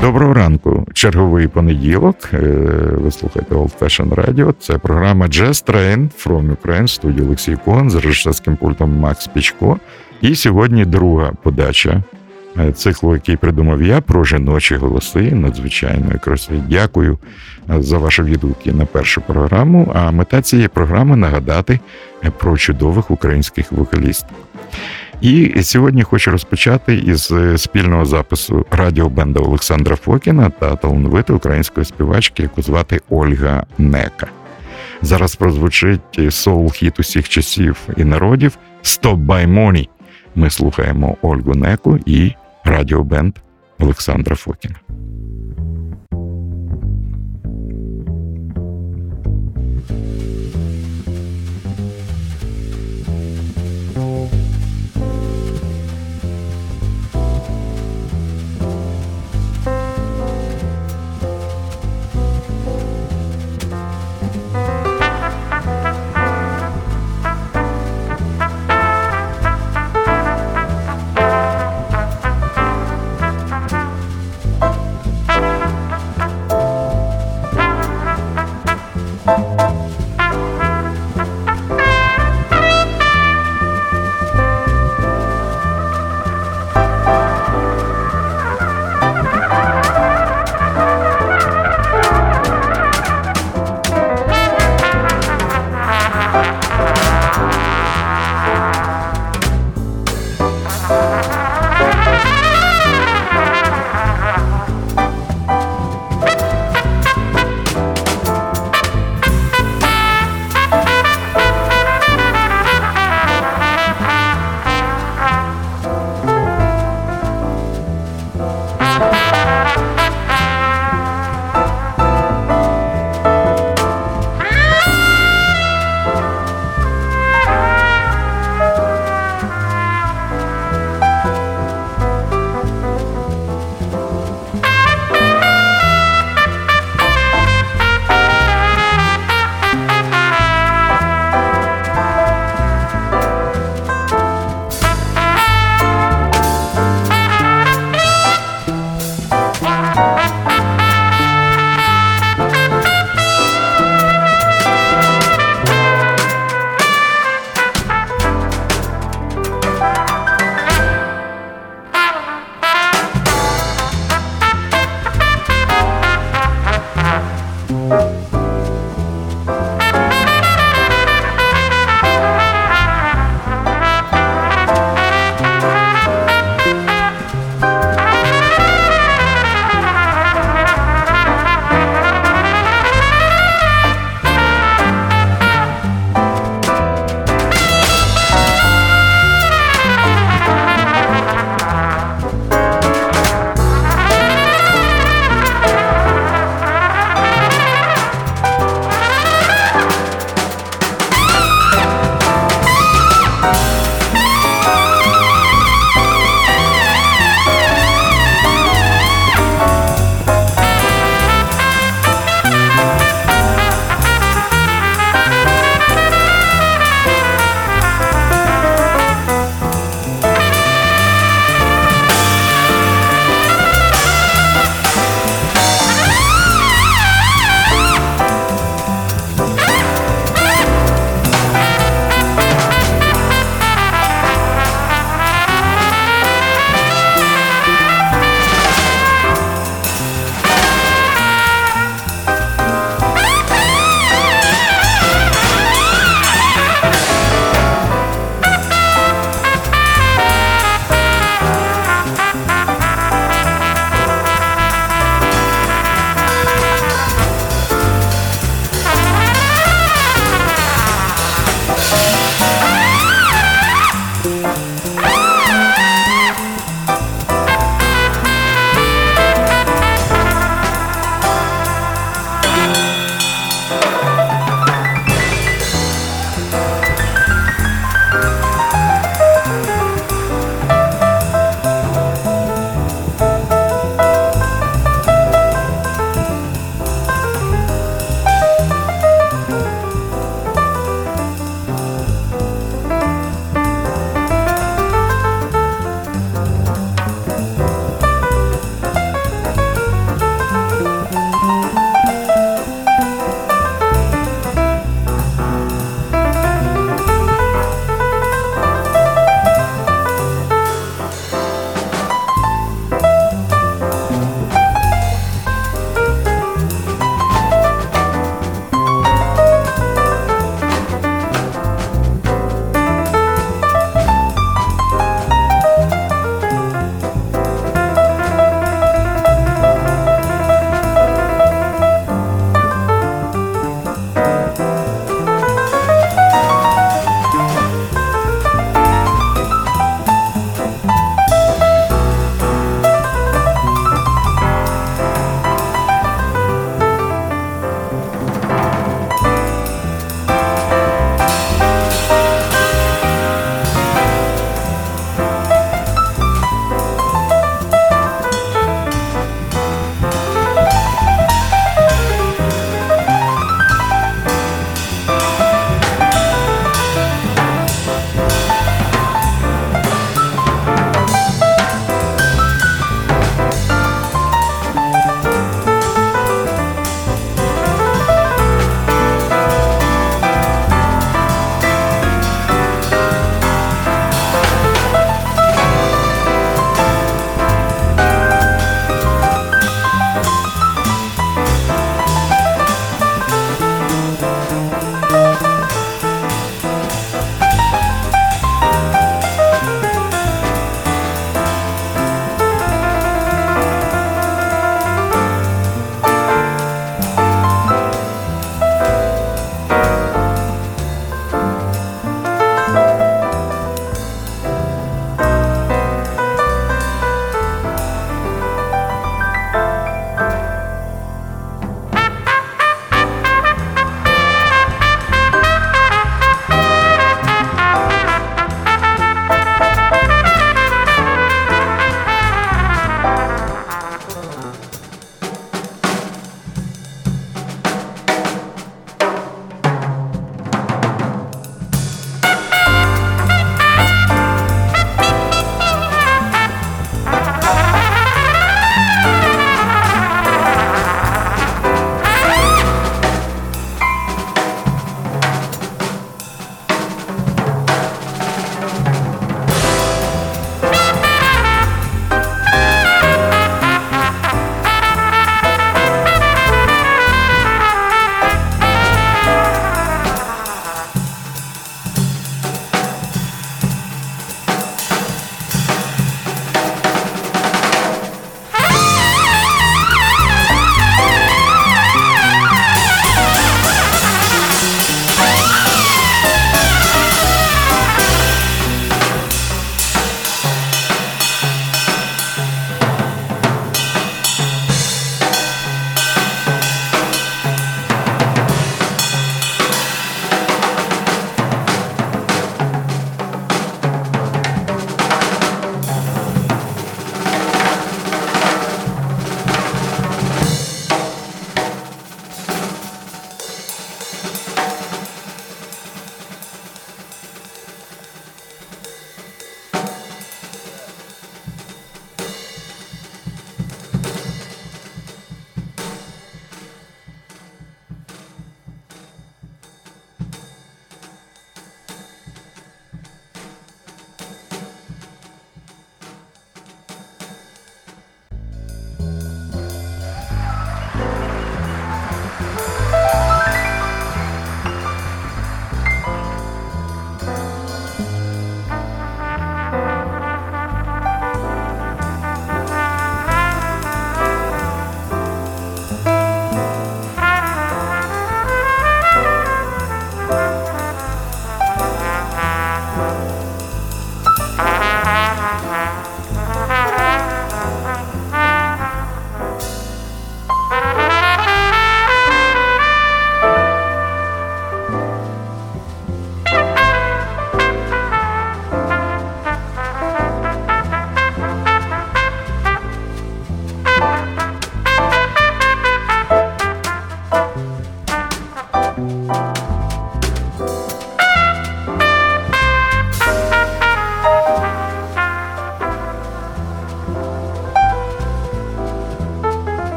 Доброго ранку. Черговий понеділок. Е, ви слухаєте Old Fashion Radio. Це програма Jazz Train from Ukraine, студії Олексій Коган з режисерським пультом Макс Пічко. І сьогодні друга подача е, циклу, який придумав я, про жіночі голоси. Надзвичайно якраз дякую е, за ваші відгуки на першу програму. А мета цієї програми нагадати про чудових українських вокалістів. І сьогодні хочу розпочати із е, спільного запису радіобенда Олександра Фокіна та талановитої української співачки, яку звати Ольга Нека. Зараз прозвучить соул-хіт усіх часів і народів «Stop by Money». Ми слухаємо Ольгу Неку і радіобенд Олександра Фокіна.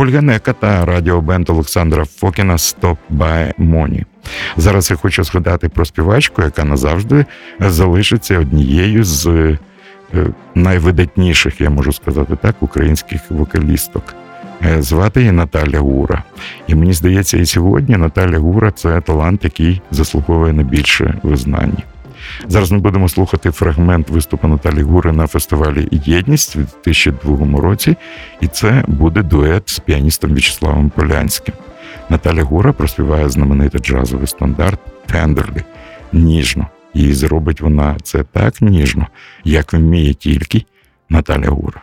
Ольга Нека та радіобенд Олександра Фокіна «Stop by Money». Зараз я хочу згадати про співачку, яка назавжди залишиться однією з е, найвидатніших, я можу сказати так, українських вокалісток. Е, звати її Наталя Гура. І мені здається, і сьогодні Наталя Гура це талант, який заслуговує на більше визнання. Зараз ми будемо слухати фрагмент виступу Наталі Гури на фестивалі Єдність у 2002 році, і це буде дует з піаністом В'ячеславом Полянським. Наталя Гура проспіває знаменитий джазовий стандарт Тендерлі ніжно. І зробить вона це так ніжно, як вміє тільки Наталя Гура.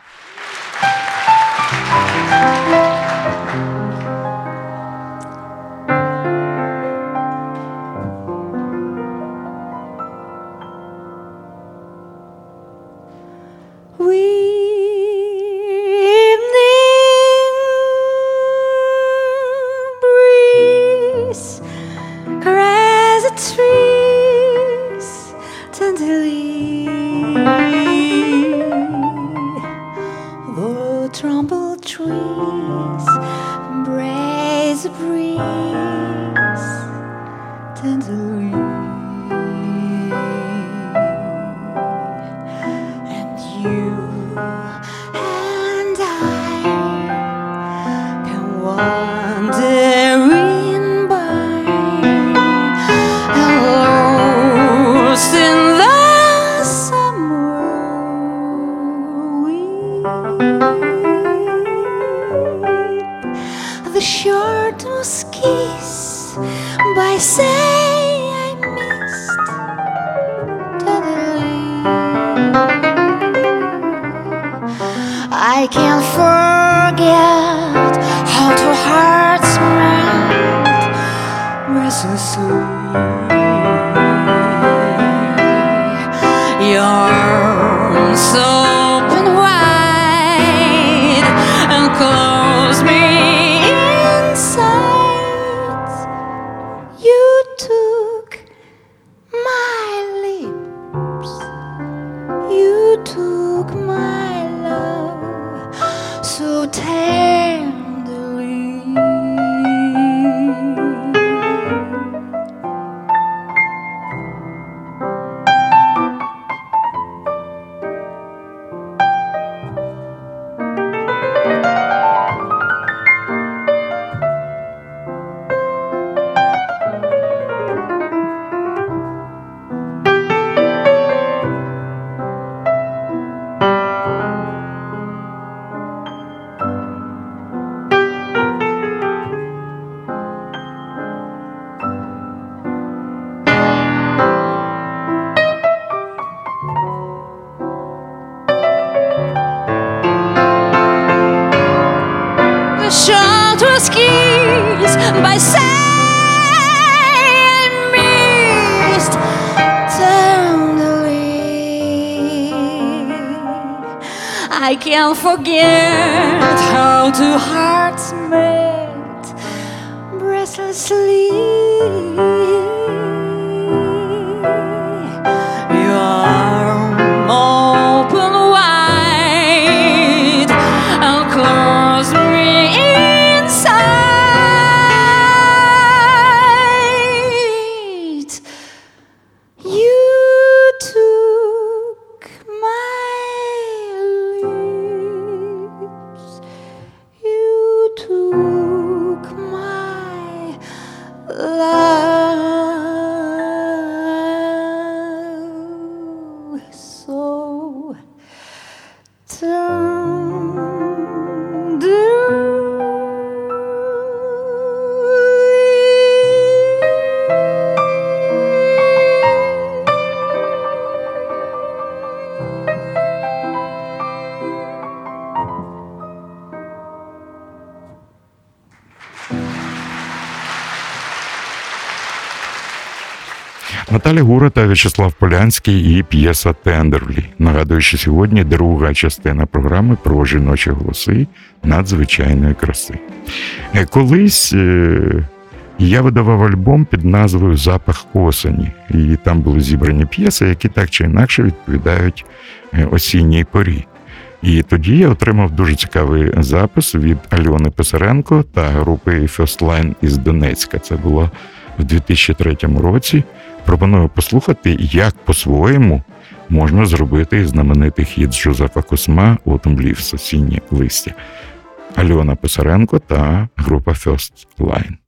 terra. Forget how two hearts met Наталя Гура та В'ячеслав Полянський. і п'єса Тендерлі, нагадуючи сьогодні друга частина програми про жіночі голоси надзвичайної краси. Е, колись е, я видавав альбом під назвою Запах осені, і там були зібрані п'єси, які так чи інакше відповідають е, осінній порі. І тоді я отримав дуже цікавий запис від Альони Писаренко та групи First Line із Донецька. Це було в 2003 році. Пропоную послухати, як по-своєму можна зробити знаменитий хід Жозефа Косма у в сосінні листя. Альона Писаренко та група First Line.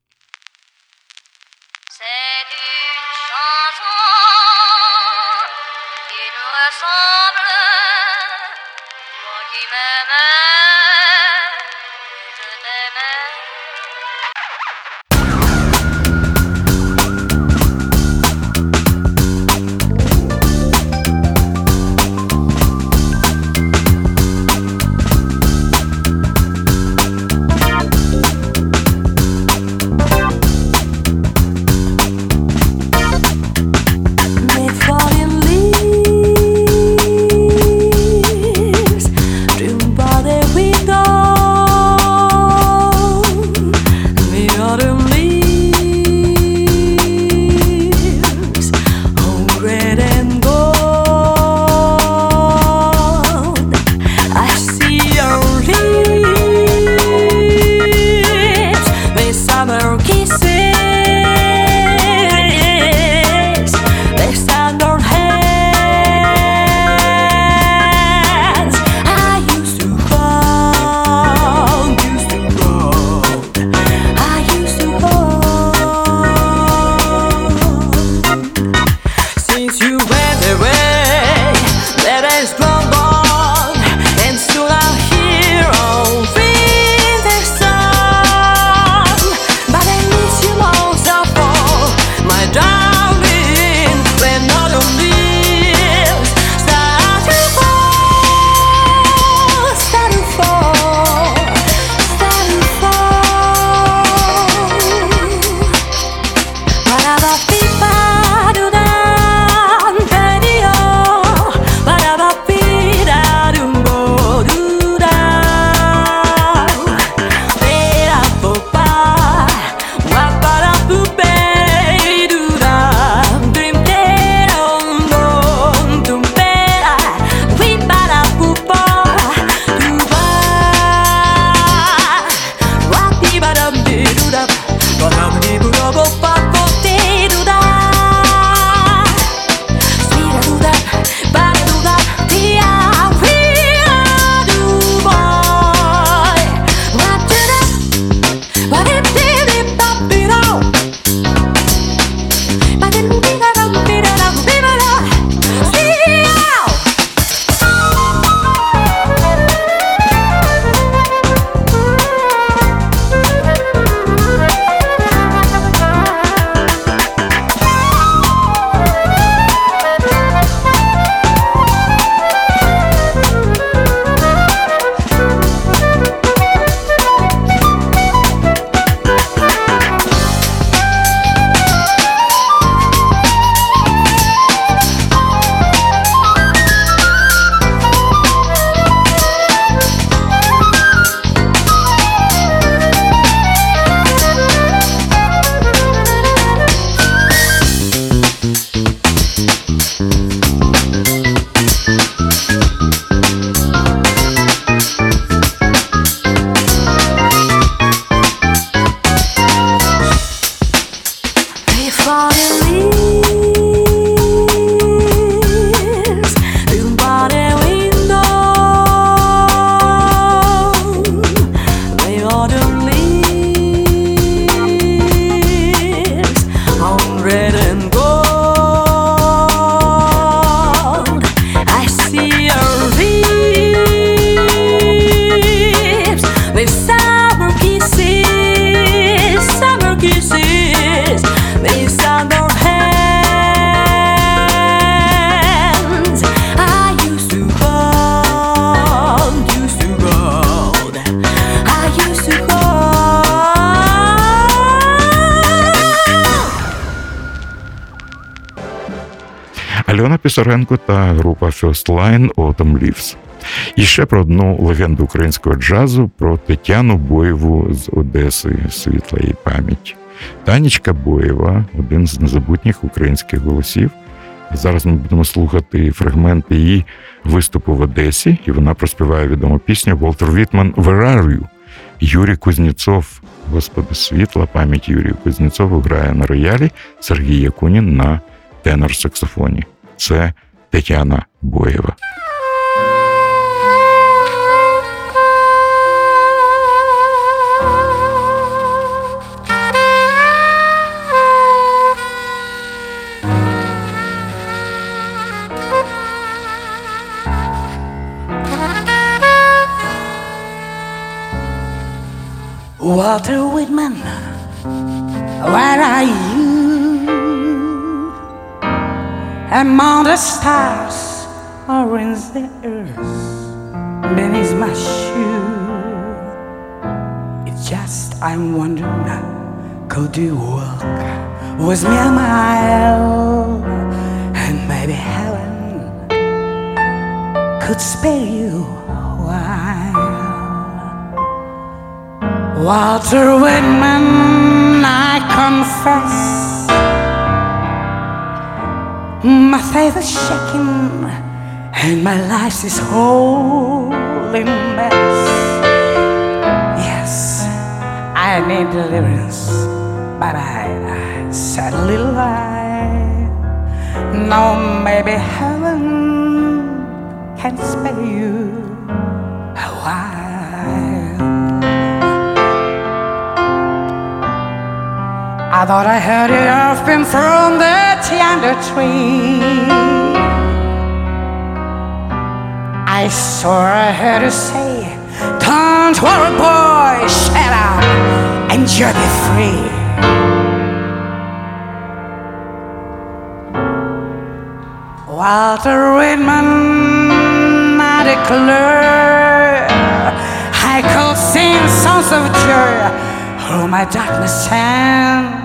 Альона Пісаренко та група First Line Autumn Leaves. І ще про одну легенду українського джазу про Тетяну Боєву з Одеси світла її пам'ять. Танічка Боєва один з незабутніх українських голосів. Зараз ми будемо слухати фрагменти її виступу в Одесі, і вона проспіває відому пісню Волтер Вітман «Where. Юрій Кузнєцов, Господи світла, пам'ять Юрію Кузнєцову грає на роялі Сергій Якунін на тенор-саксофоні. Це Тетяна Боєва. Walter Whitman, where are you? Among the stars or in the earth beneath my shoe. It's just I'm wondering, could you walk with me a mile? And maybe heaven could spare you a while. Walter Whitman, I confess, my faith is shaking and my life is holy mess. Yes, I need deliverance, but I, said lie. No, maybe heaven can spare you I thought I heard it often from that yonder tree. I swore I heard her say, Don't worry, boy, shut up and you'll be free. Walter Whitman, I declare, I could sing songs of joy through my darkness and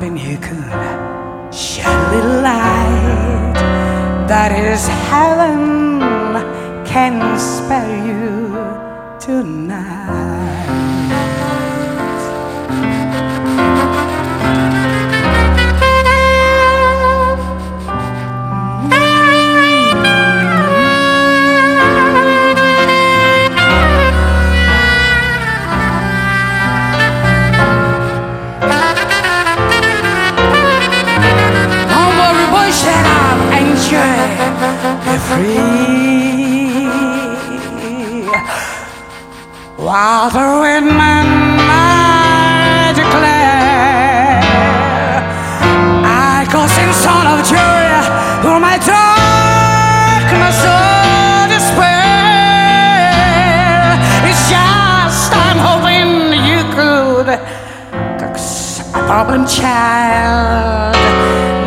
Hoping you could shed a little light that is heaven can spare you tonight. The free. Walter Whitman, I declare, I cause in son of joy for my darkness of despair. It's just I'm hoping you could Cause a problem child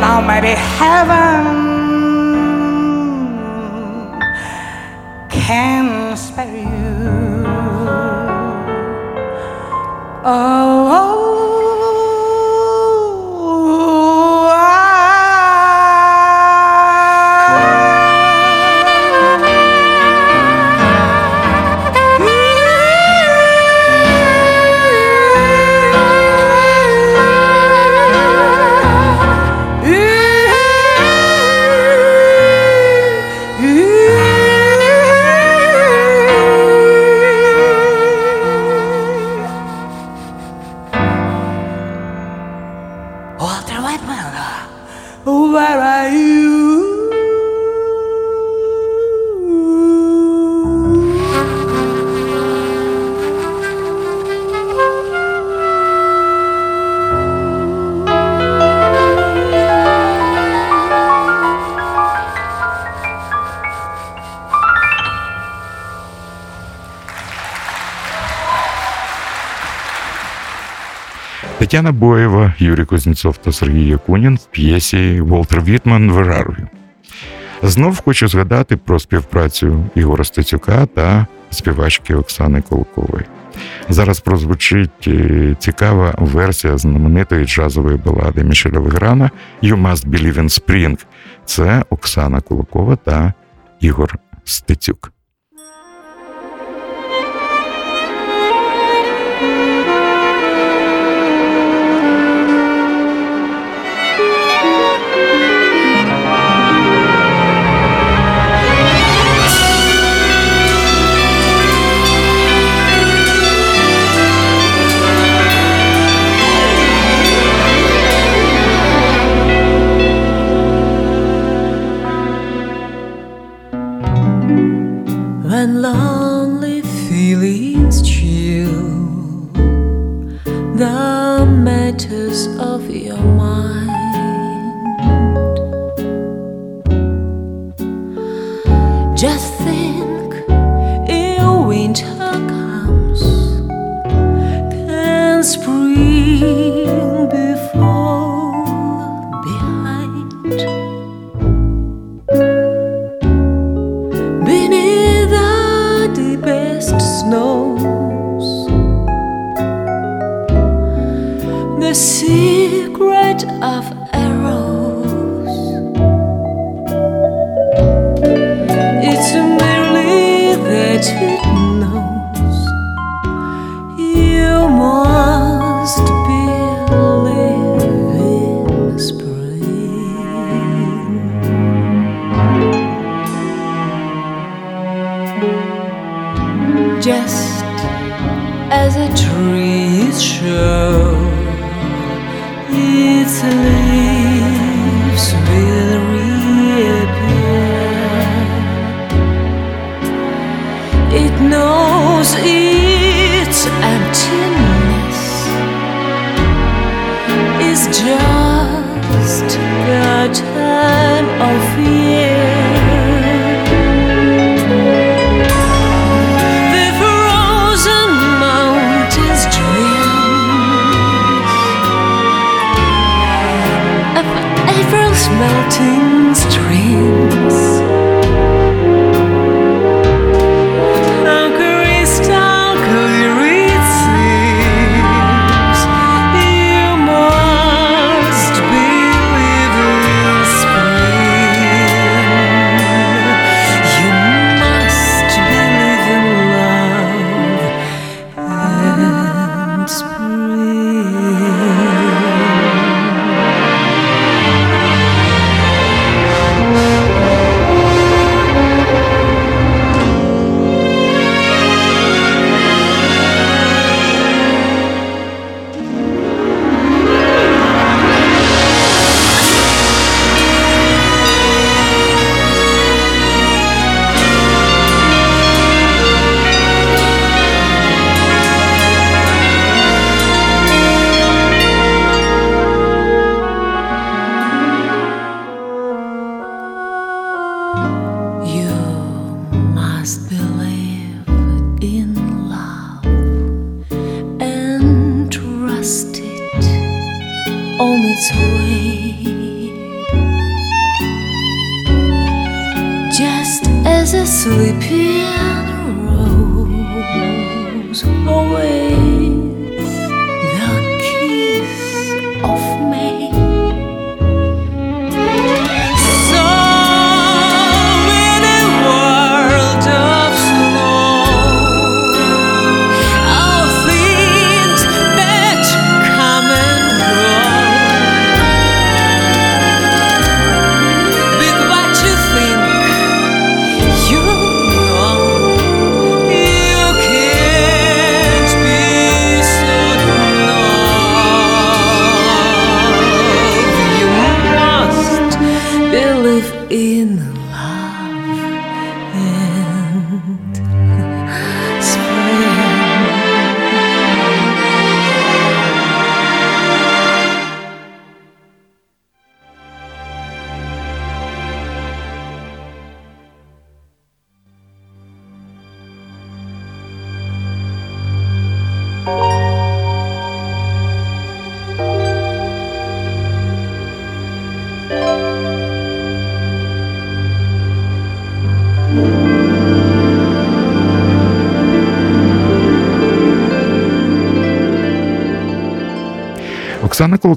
now maybe heaven oh, Тетяна Боєва, Юрій Кузнєцов та Сергій Якунін в п'єсі Волтер Вітман «Верарві». Знов хочу згадати про співпрацю Ігора Стецюка та співачки Оксани Колкової. Зараз прозвучить е, цікава версія знаменитої джазової балади Мішеля Леграна «You must believe in spring». Це Оксана Кулакова та Ігор Стецюк. Just as a tree show its leaves will reappear. It knows its believe in love and trust it on its way.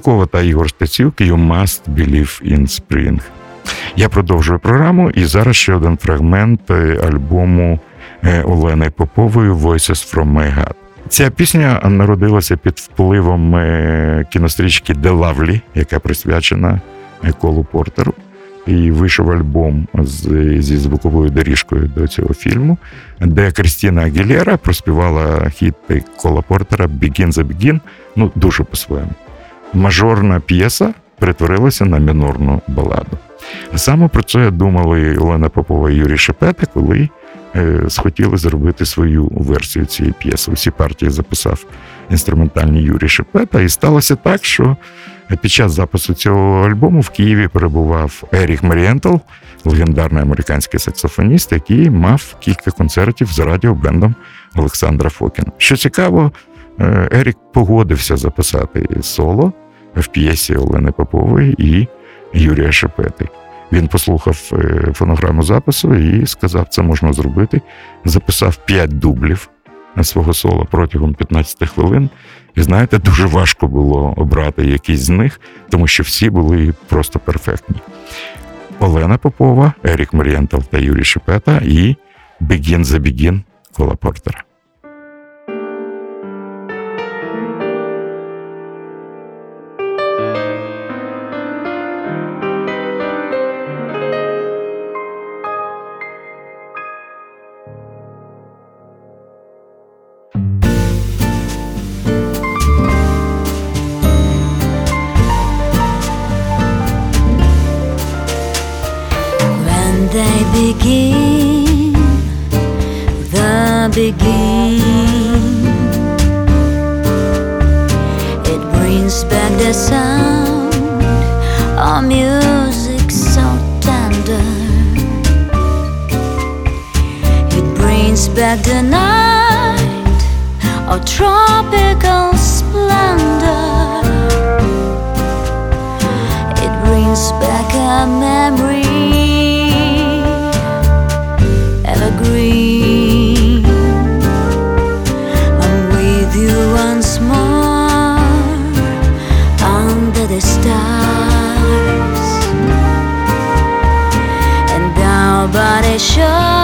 Кулакова та Ігор Стецюк «You must believe in spring». Я продовжую програму, і зараз ще один фрагмент е, альбому е, Олени Попової «Voices from My Heart». Ця пісня народилася під впливом е, кінострічки «The Lovely», яка присвячена Колу Портеру. І вийшов альбом зі звуковою доріжкою до цього фільму, де Крістіна Агілєра проспівала хіт Кола Портера «Begin the Begin», ну дуже по-своєму. Мажорна п'єса перетворилася на мінорну баладу. Саме про це думали Олена Попова і Юрій Шепета, коли е, схотіли зробити свою версію цієї п'єси. Усі партії записав інструментальний Юрій Шепета, і сталося так, що під час запису цього альбому в Києві перебував Ерік Марієнтл, легендарний американський саксофоніст, який мав кілька концертів з радіобендом Олександра Фокіна. Що цікаво, е, Ерік погодився записати соло в п'єсі Олени Попової і Юрія Шепети. Він послухав е, фонограму запису і сказав, це можна зробити. Записав 5 дублів свого соло протягом 15 хвилин. І знаєте, дуже важко було обрати якийсь з них, тому що всі були просто перфектні. Олена Попова, Ерік Марієнтал та Юрій Шепета і Begin the Begin Кола Портера. They begin, the begin, it brings back the sound of music so tender. It brings back the night of tropical splendor. It brings back a memory show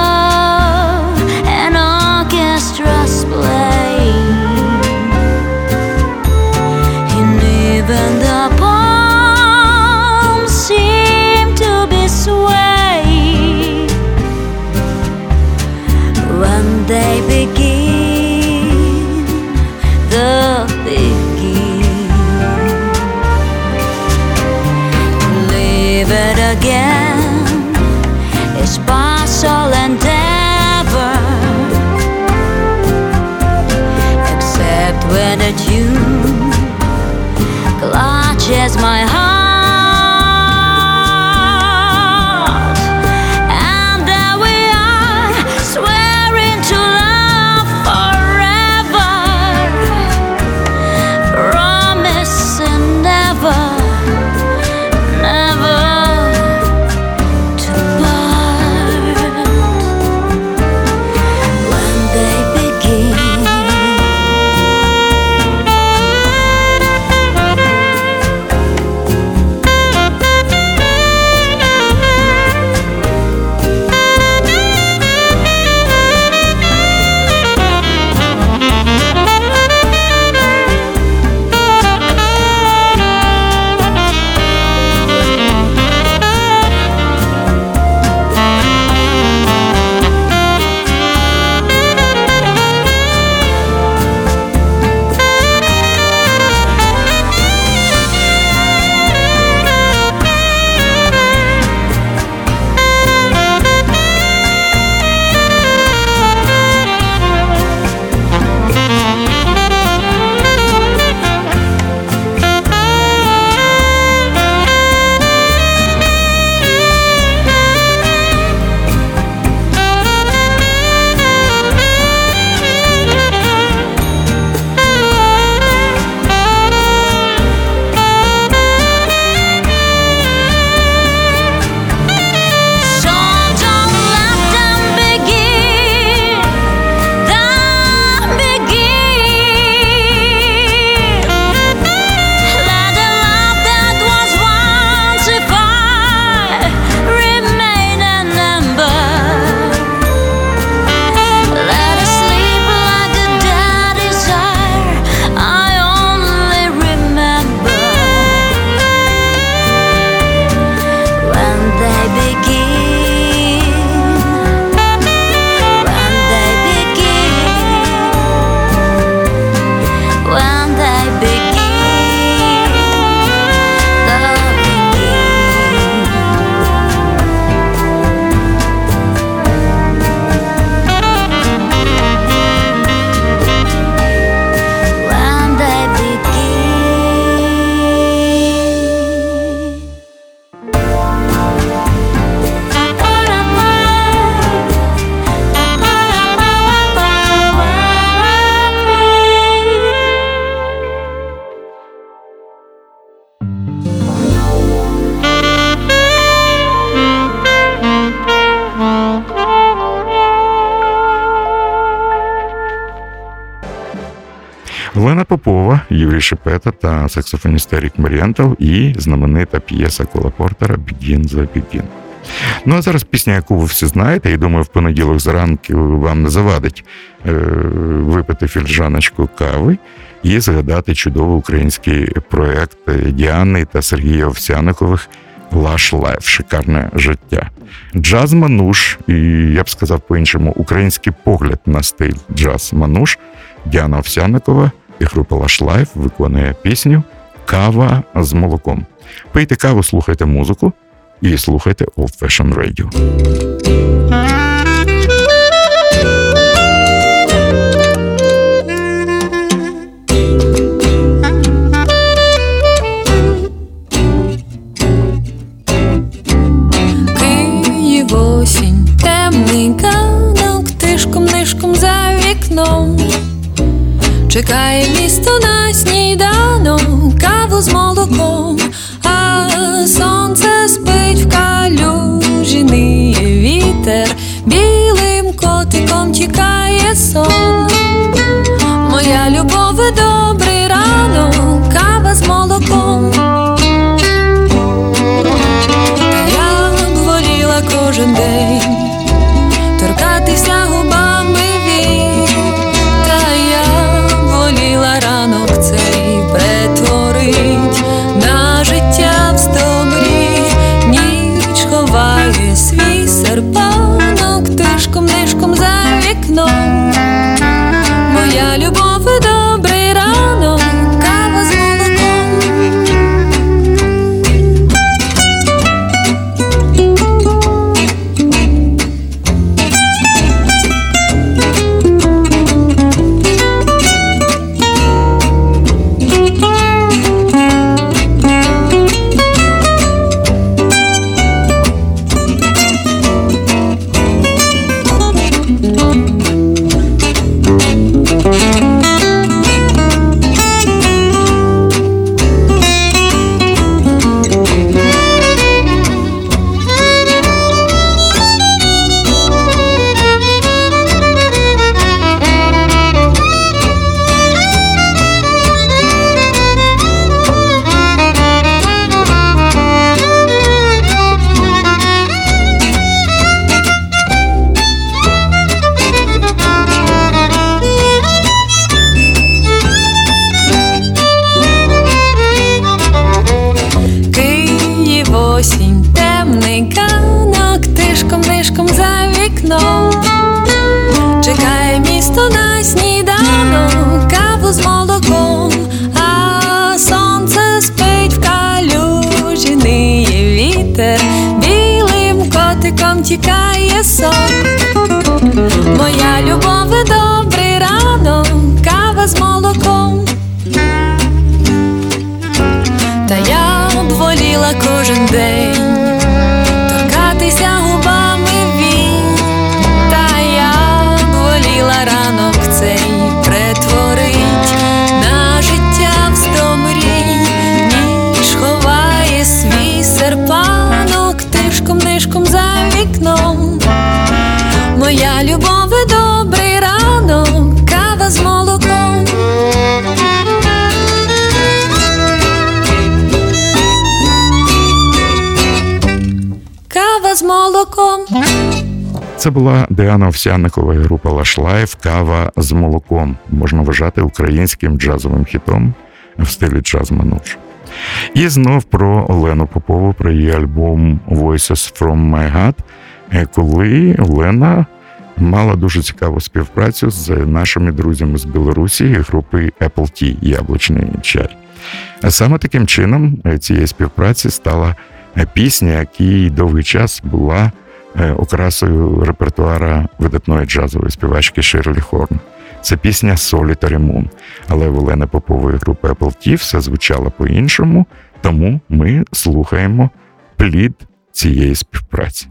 Юрій Шепета та саксофоніст Ерік Марієнтов і знаменита п'єса Кола Портера «Begin the Beguine». Ну а зараз пісня, яку ви всі знаєте, і думаю, в понеділок зранку вам не завадить е, випити фільжаночку кави і згадати чудовий український проект Діани та Сергія Овсяникових Lush Life, шикарне життя. Джаз Мануш, і я б сказав по-іншому, український погляд на стиль джаз Мануш. Діана Овсяникова і група Lush Life виконує пісню Кава з молоком. Пийте каву, слухайте музику і слухайте Old Fashion Radio. Це була Діана Овсяникова і група Lush Life Кава з молоком. Можна вважати українським джазовим хітом в стилі джаз мануш. І знов про Олену Попову, про її альбом Voices from My Heart, е, коли Олена мала дуже цікаву співпрацю з нашими друзями з Білорусі групи Apple Tea Яблучний чай. Саме таким чином е, цієї співпраці стала е, пісня, який довгий час була окрасою репертуара видатної джазової співачки Ширлі Хорн. Це пісня Solitary Moon. Але в Олени Попової групи Apple Tea все звучало по-іншому, тому ми слухаємо плід цієї співпраці.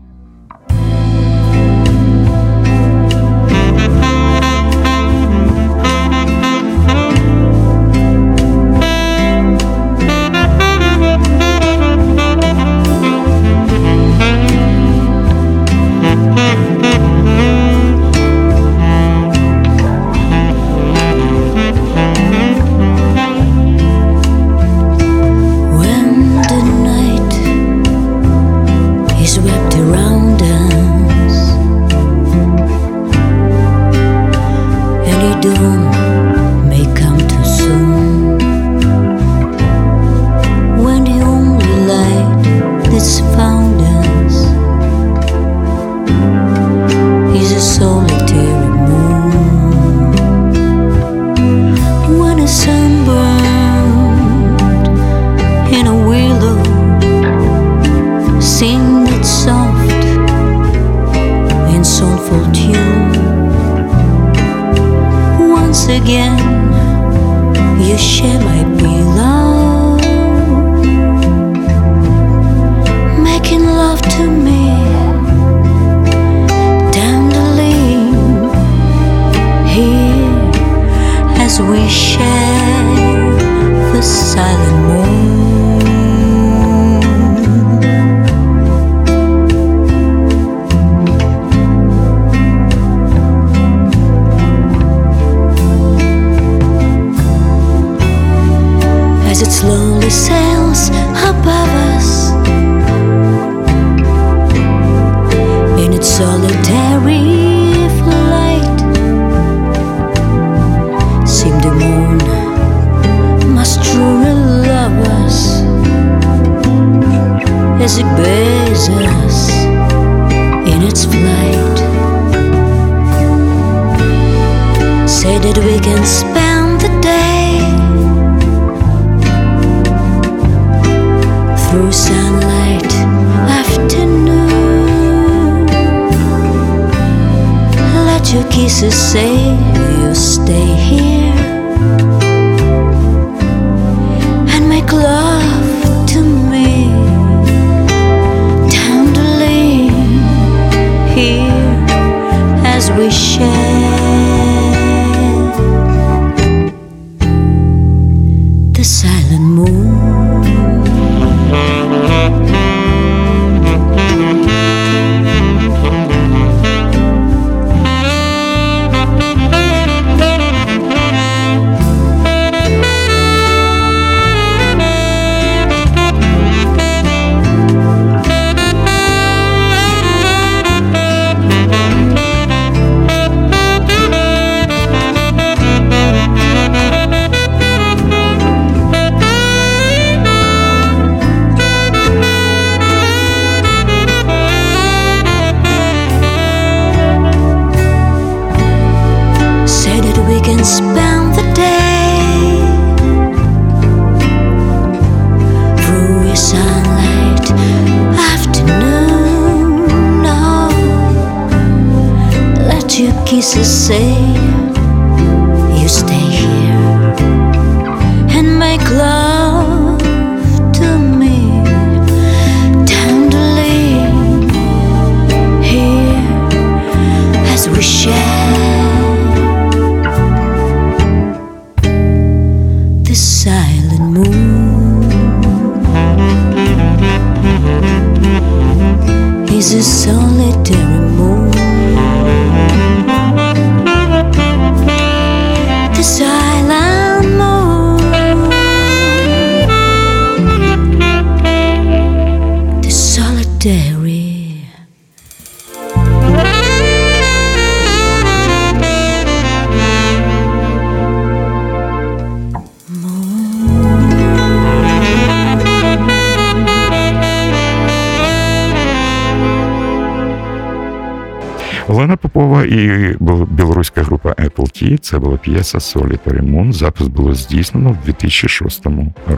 Tea. Це була п'єса Solitary Moon. Запис було здійснено в 2006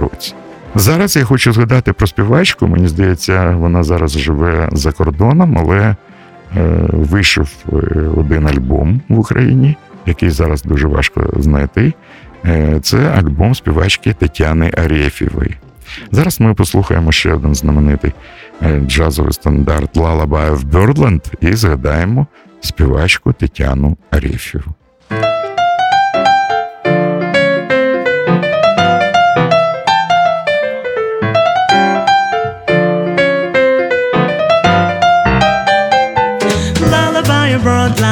році. Зараз я хочу згадати про співачку. Мені здається, вона зараз живе за кордоном, але е, вийшов е, один альбом в Україні, який зараз дуже важко знайти. Е, це альбом співачки Тетяни Арєфєвої. Зараз ми послухаємо ще один знаменитий джазовий стандарт Lullaby of Birdland і згадаємо співачку Тетяну Арєфєву.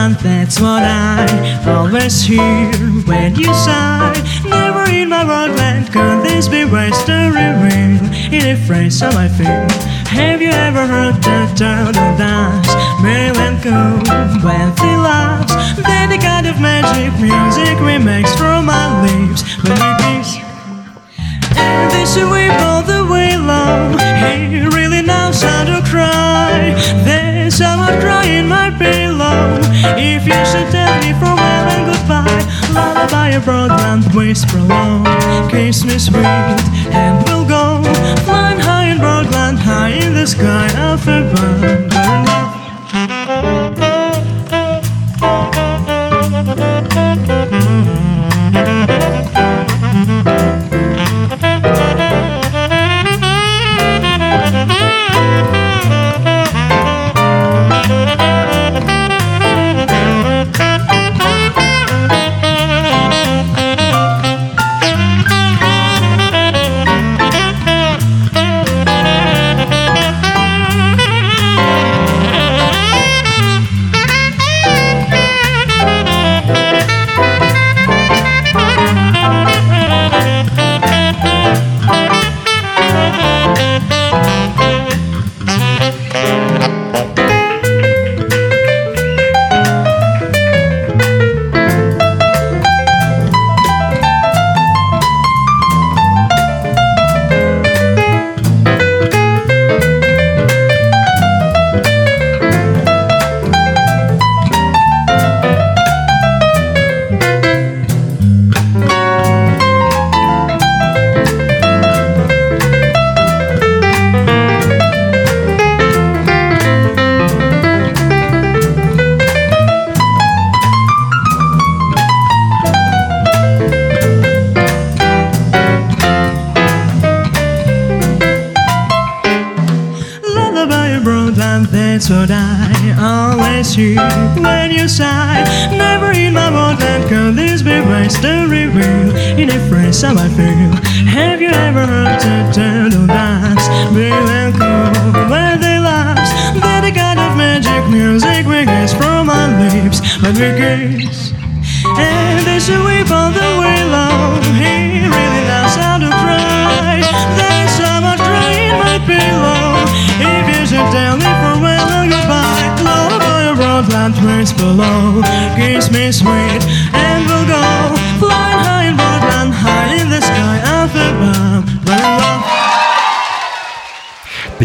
Of broadland, that's what I always hear when you sigh. Never in my broadland could this be Western real in a phrase how I feel. Have you ever heard the turtle dance? Merry and cool when he laughs. Then the kind of magic music we makes from my lips we kiss. And this weep all the way long. He knows how to cry. There's someone crying my pillow. If you should tell me farewell and goodbye, lullaby a broadland whisper low. Kiss me sweet, and we'll go flying high in broadland, high in the sky of a bird.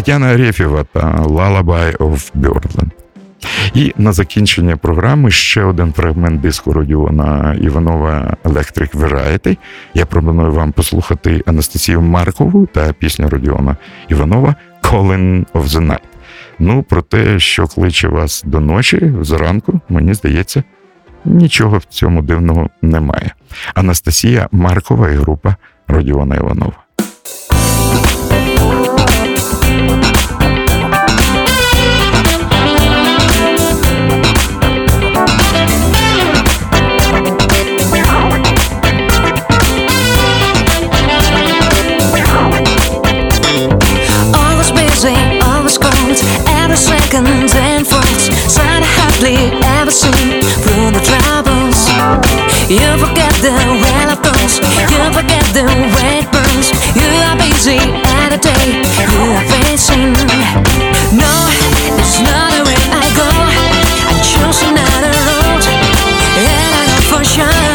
Тетяна Арефєва та «Lullaby of Birdland». І на закінчення програми ще один фрагмент диску Родіона Іванова Electric Variety. Я пропоную вам послухати Анастасію Маркову та пісню Родіона Іванова «Calling of the Night». Ну, про те, що кличе вас до ночі зранку, мені здається, нічого в цьому дивного немає. Анастасія Маркова і група Родіона Іванова. the seconds and fights Sad hardly ever seen through the troubles. You forget the well You forget the way it burns. You are busy at a day You are facing. No, it's not the way I go. I choose another road. And I go for sure.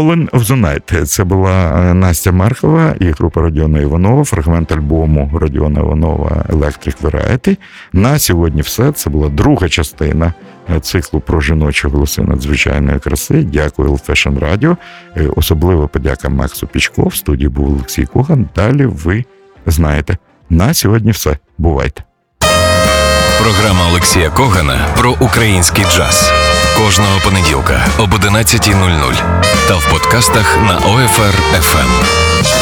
Of the Night. Це була е, Настя Маркова і група Родіона Іванова, фрагмент альбому Родіона Іванова Electric Variety. На сьогодні все. Це була друга частина е, циклу про жіночі голоси надзвичайної краси. Дякую Fashion Radio. Е, Особливо подяка Максу Пічко. В студії був Олексій Коган. Далі ви знаєте. На сьогодні все. Бувайте. Програма Олексія Когана про український джаз. Кожного понеділка об 11.00 та в подкастах на OFR FM.